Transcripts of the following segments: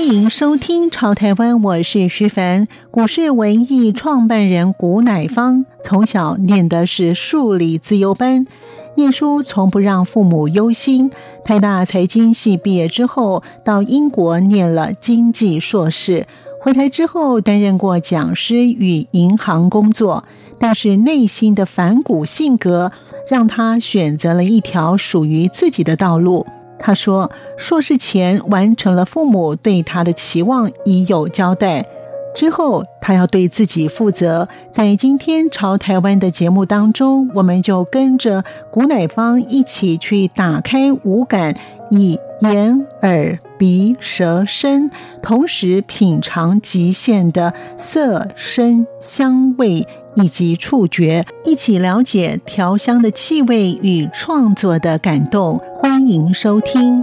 欢迎收听《潮台湾》，我是徐凡。股市文艺创办人股乃芳从小念的是数理资优班，念书从不让父母忧心。台大财经系毕业之后，到英国念了经济硕士，回台之后担任过讲师与银行工作。但是内心的反骨性格，让他选择了一条属于自己的道路。他说：“硕士前完成了父母对他的期望，已有交代。之后他要对自己负责。在今天潮台湾的节目当中，我们就跟着古乃芳一起去打开五感，以眼、耳、鼻、舌、身，同时品尝极限的色、声、香味。”以及触觉，一起了解调香的气味与创作的感动。欢迎收听。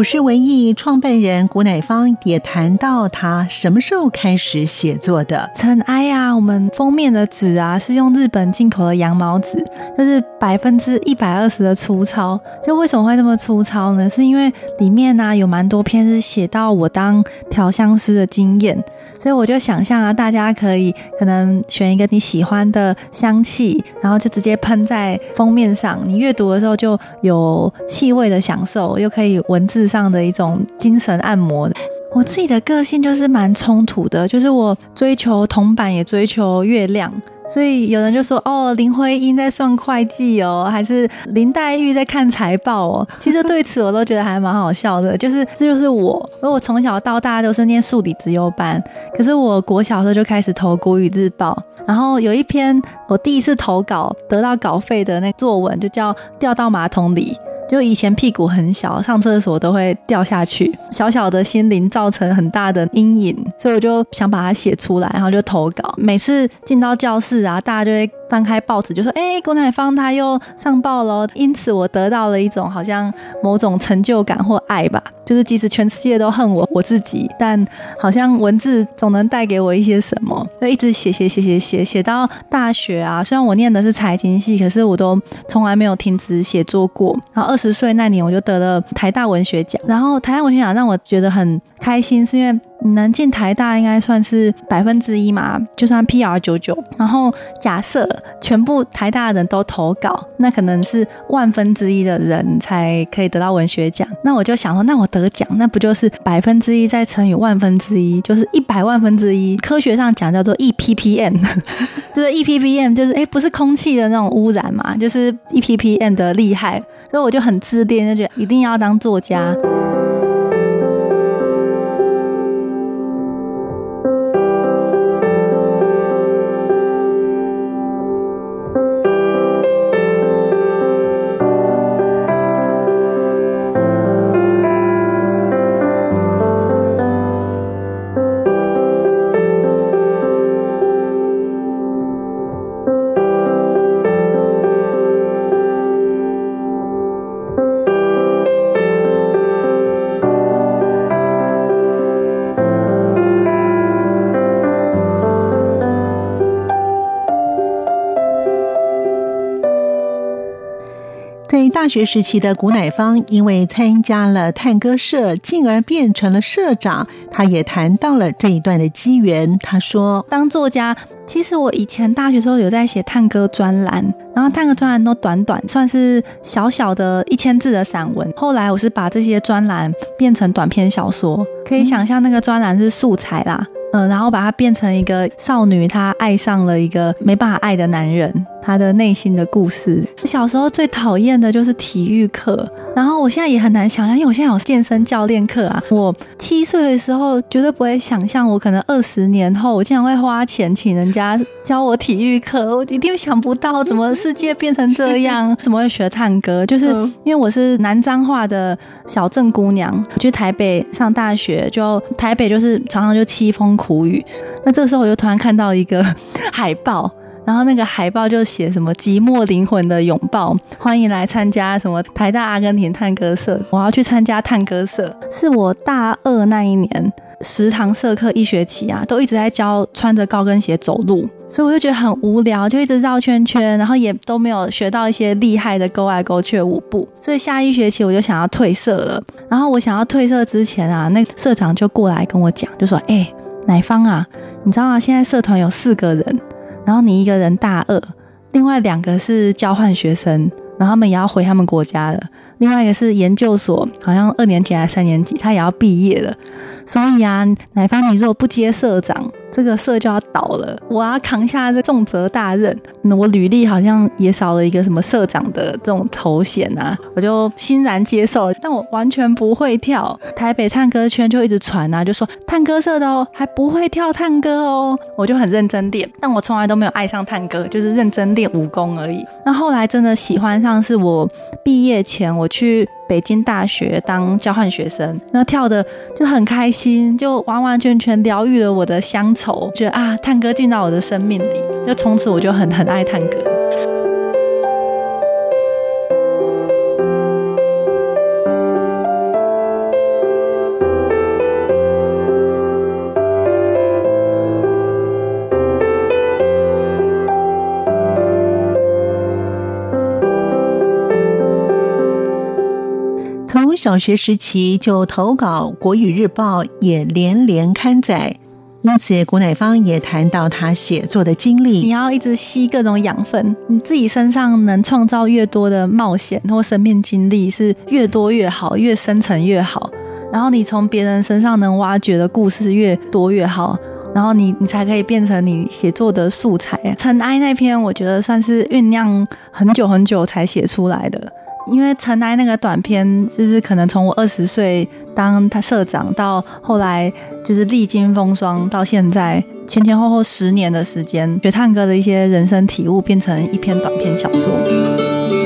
股市文艺创办人古乃芳也谈到，他什么时候开始写作的？尘埃啊，我们封面的纸啊，是用日本进口的羊毛纸，就是百分之一百二十的粗糙。就为什么会这么粗糙呢？是因为里面呢、啊、有蛮多篇是写到我当调香师的经验，所以我就想象啊，大家可以可能选一个你喜欢的香气，然后就直接喷在封面上。你阅读的时候就有气味的享受，又可以文字。上的一种精神按摩。我自己的个性就是蛮冲突的，就是我追求铜板也追求月亮，所以有人就说哦，林徽因在算会计哦，还是林黛玉在看财报哦。其实对此我都觉得还蛮好笑的，就是这就是我，因为我从小到大都是念数理资优班，可是我国小的时候就开始投国语日报，然后有一篇我第一次投稿得到稿费的那作文就叫掉到马桶里。就以前屁股很小，上厕所都会掉下去，小小的心灵造成很大的阴影，所以我就想把它写出来，然后就投稿。每次进到教室啊，大家就会翻开报纸，就说：“哎，郭乃芳他又上报了。”因此，我得到了一种好像某种成就感或爱吧。就是即使全世界都恨我，我自己，但好像文字总能带给我一些什么。就一直写写写写写写到大学啊，虽然我念的是财经系，可是我都从来没有停止写作过。然后二十岁那年，我就得了台大文学奖。然后台大文学奖让我觉得很开心，是因为能进台大应该算是百分之一嘛，就算 PR 九九。然后假设全部台大的人都投稿，那可能是万分之一的人才可以得到文学奖。那我就想说，那我得。奖，那不就是百分之一再乘以万分之一，就是一百万分之一。科学上讲叫做 EPPM，就是 EPPM，就是哎，不是空气的那种污染嘛，就是 EPPM 的厉害。所以我就很自恋，就觉得一定要当作家。大学时期的古乃芳，因为参加了探戈社，进而变成了社长。他也谈到了这一段的机缘。他说：“当作家，其实我以前大学时候有在写探戈专栏，然后探戈专栏都短短，算是小小的一千字的散文。后来我是把这些专栏变成短篇小说，可以想象那个专栏是素材啦。”嗯，然后把它变成一个少女，她爱上了一个没办法爱的男人，他的内心的故事。小时候最讨厌的就是体育课，然后我现在也很难想象，因为我现在有健身教练课啊。我七岁的时候绝对不会想象，我可能二十年后我竟然会花钱请人家教我体育课，我一定想不到怎么世界变成这样，怎么会学探戈？就是因为我是南彰化的小镇姑娘，去台北上大学，就台北就是常常就凄风苦雨。那这个时候我就突然看到一个海报。然后那个海报就写什么“寂寞灵魂的拥抱”，欢迎来参加什么台大阿根廷探戈社。我要去参加探戈社，是我大二那一年食堂社课一学期啊，都一直在教穿着高跟鞋走路，所以我就觉得很无聊，就一直绕圈圈，然后也都没有学到一些厉害的勾来勾去的舞步。所以下一学期我就想要退社了。然后我想要退社之前啊，那社长就过来跟我讲，就说：“哎、欸，乃芳啊，你知道吗？现在社团有四个人。”然后你一个人大二，另外两个是交换学生，然后他们也要回他们国家了。另外一个是研究所，好像二年级还是三年级，他也要毕业了。所以啊，乃芳，你如果不接社长，这个社就要倒了，我要扛下这重责大任。那我履历好像也少了一个什么社长的这种头衔啊，我就欣然接受。但我完全不会跳，台北探戈圈就一直传啊，就说探戈社的哦，还不会跳探戈哦，我就很认真练，但我从来都没有爱上探戈，就是认真练武功而已。那后来真的喜欢上，是我毕业前我去。北京大学当交换学生，那跳的就很开心，就完完全全疗愈了我的乡愁，觉得啊，探戈进到我的生命里，就从此我就很很爱探戈。小学时期就投稿《国语日报》，也连连刊载。因此，古乃芳也谈到他写作的经历。你要一直吸各种养分，你自己身上能创造越多的冒险或生命经历，是越多越好，越深层越好。然后你从别人身上能挖掘的故事越多越好，然后你你才可以变成你写作的素材。尘埃那篇，我觉得算是酝酿很久很久才写出来的。因为陈来那个短片，就是可能从我二十岁当他社长到后来，就是历经风霜到现在，前前后后十年的时间，学探哥的一些人生体悟，变成一篇短篇小说。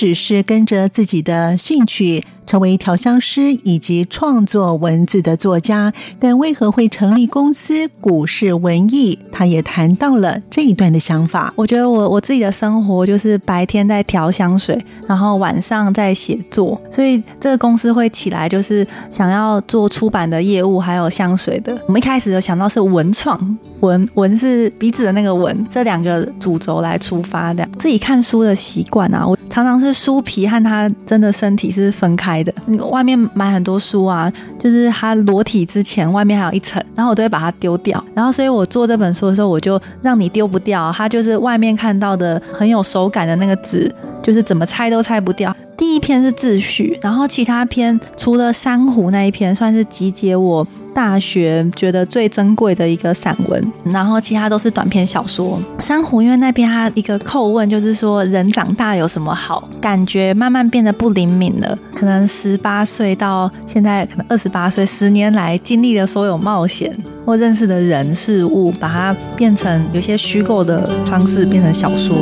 只是跟着自己的兴趣。成为调香师以及创作文字的作家，但为何会成立公司古世文艺？他也谈到了这一段的想法。我觉得我我自己的生活就是白天在调香水，然后晚上在写作，所以这个公司会起来就是想要做出版的业务，还有香水的。我们一开始有想到是文创，文文是鼻子的那个文，这两个主轴来出发的。自己看书的习惯啊，我常常是书皮和他真的身体是分开的。外面买很多书啊，就是它裸体之前，外面还有一层，然后我都会把它丢掉。然后，所以我做这本书的时候，我就让你丢不掉，它就是外面看到的很有手感的那个纸，就是怎么拆都拆不掉。第一篇是自序，然后其他篇除了珊瑚那一篇，算是集结我大学觉得最珍贵的一个散文，然后其他都是短篇小说。珊瑚因为那边它一个叩问就是说人长大有什么好？感觉慢慢变得不灵敏了，可能十八岁到现在可能二十八岁，十年来经历的所有冒险或认识的人事物，把它变成有些虚构的方式变成小说。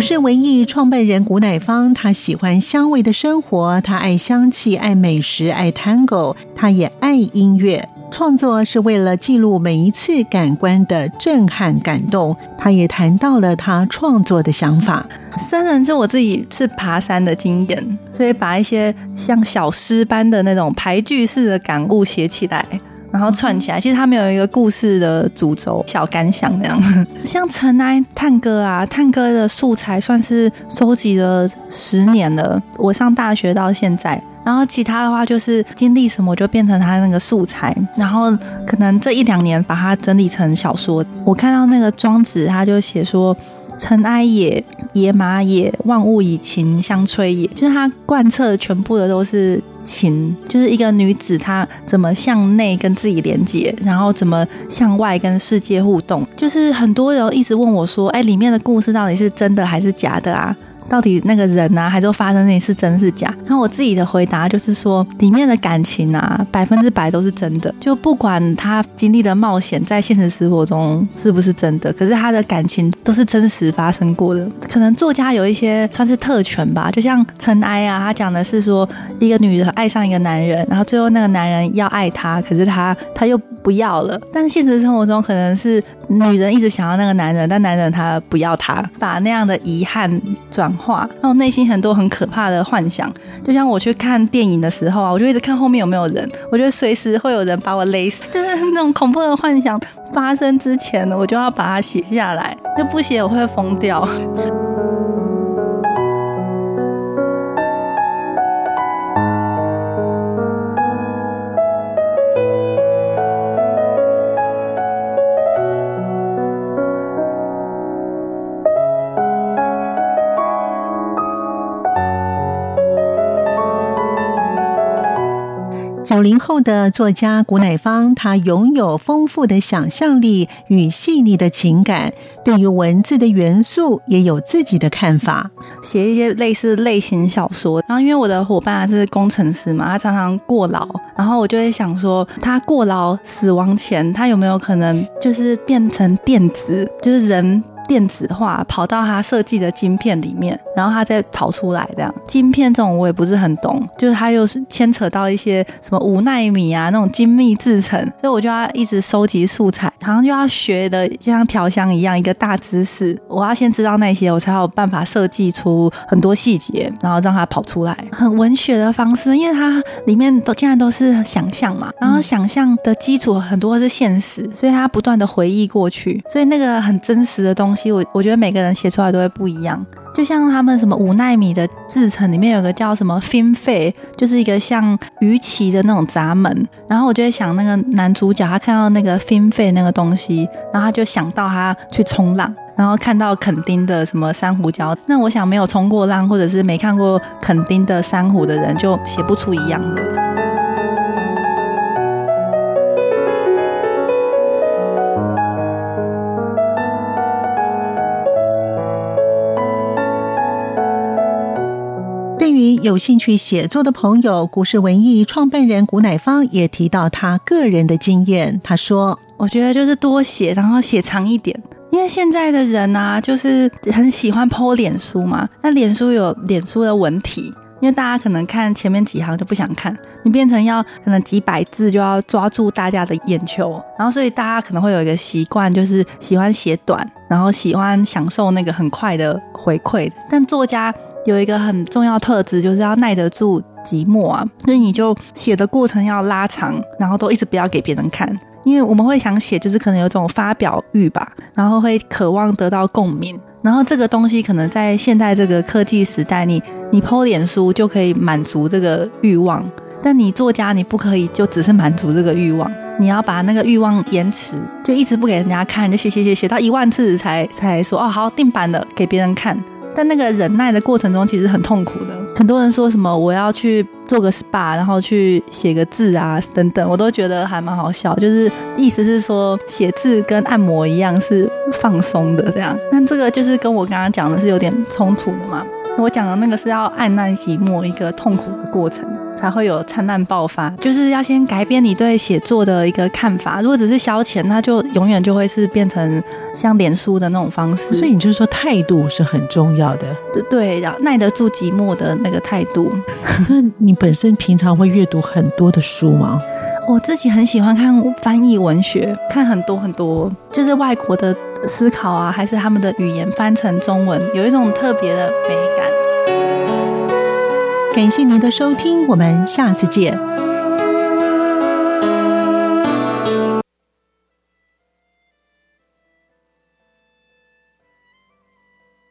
古世文艺创办人古乃芳，他喜欢香味的生活，他爱香气，爱美食，爱探戈，他也爱音乐。创作是为了记录每一次感官的震撼感动。他也谈到了他创作的想法。三人是我自己是爬山的经验，所以把一些像小诗般的那种排句式的感悟写起来。然后串起来，其实他们有一个故事的主轴、小感想那样。像尘埃探戈啊，探戈的素材算是收集了十年了。我上大学到现在，然后其他的话就是经历什么就变成他那个素材，然后可能这一两年把它整理成小说。我看到那个庄子，他就写说。尘埃也，野马也，万物以情相催也。就是他贯彻全部的都是情，就是一个女子她怎么向内跟自己连接，然后怎么向外跟世界互动。就是很多人一直问我说：“哎，里面的故事到底是真的还是假的啊？”到底那个人啊，还是发生那些是真是假？然后我自己的回答就是说，里面的感情啊，百分之百都是真的。就不管他经历的冒险在现实生活中是不是真的，可是他的感情都是真实发生过的。可能作家有一些算是特权吧，就像尘埃啊，他讲的是说一个女人爱上一个男人，然后最后那个男人要爱她，可是他他又不要了。但是现实生活中可能是女人一直想要那个男人，但男人他不要她，把那样的遗憾转。化，然后内心很多很可怕的幻想，就像我去看电影的时候啊，我就一直看后面有没有人，我觉得随时会有人把我勒死，就是那种恐怖的幻想发生之前呢，我就要把它写下来，就不写我会疯掉。九零后的作家谷乃芳，她拥有丰富的想象力与细腻的情感，对于文字的元素也有自己的看法，写一些类似类型小说。然后，因为我的伙伴是工程师嘛，他常常过劳，然后我就会想说，他过劳死亡前，他有没有可能就是变成电子，就是人。电子化跑到他设计的晶片里面，然后他再跑出来这样。晶片这种我也不是很懂，就是他又是牵扯到一些什么五纳米啊那种精密制成，所以我就要一直收集素材，好像就要学的就像调香一样一个大知识。我要先知道那些，我才有办法设计出很多细节，然后让它跑出来。很文学的方式，因为它里面都竟然都是想象嘛，然后想象的基础很多是现实，所以他不断的回忆过去，所以那个很真实的东西。其我我觉得每个人写出来都会不一样，就像他们什么五奈米的制程里面有个叫什么 fin f 就是一个像鱼鳍的那种闸门。然后我就会想那个男主角，他看到那个 fin f 那个东西，然后他就想到他去冲浪，然后看到垦丁的什么珊瑚礁。那我想没有冲过浪或者是没看过垦丁的珊瑚的人，就写不出一样的。有兴趣写作的朋友，古市文艺创办人谷乃芳也提到他个人的经验。他说：“我觉得就是多写，然后写长一点，因为现在的人啊，就是很喜欢 po 脸书嘛。那脸书有脸书的文体，因为大家可能看前面几行就不想看，你变成要可能几百字就要抓住大家的眼球，然后所以大家可能会有一个习惯，就是喜欢写短，然后喜欢享受那个很快的回馈。但作家。”有一个很重要特质，就是要耐得住寂寞啊，所以你就写的过程要拉长，然后都一直不要给别人看，因为我们会想写，就是可能有种发表欲吧，然后会渴望得到共鸣，然后这个东西可能在现代这个科技时代，你你 po 脸书就可以满足这个欲望，但你作家你不可以就只是满足这个欲望，你要把那个欲望延迟，就一直不给人家看，就写写写写到一万次才才说哦好定版了，给别人看。但那个忍耐的过程中，其实很痛苦的。很多人说什么我要去做个 SPA，然后去写个字啊等等，我都觉得还蛮好笑。就是意思是说，写字跟按摩一样是放松的这样。那这个就是跟我刚刚讲的是有点冲突的嘛。我讲的那个是要按耐寂寞一个痛苦的过程。才会有灿烂爆发。就是要先改变你对写作的一个看法。如果只是消遣，那就永远就会是变成像脸书的那种方式。所以你就是说态度是很重要的，对对，然后耐得住寂寞的那个态度。那你本身平常会阅读很多的书吗？我自己很喜欢看翻译文学，看很多很多，就是外国的思考啊，还是他们的语言翻成中文，有一种特别的美感。感谢您的收听我们下次见。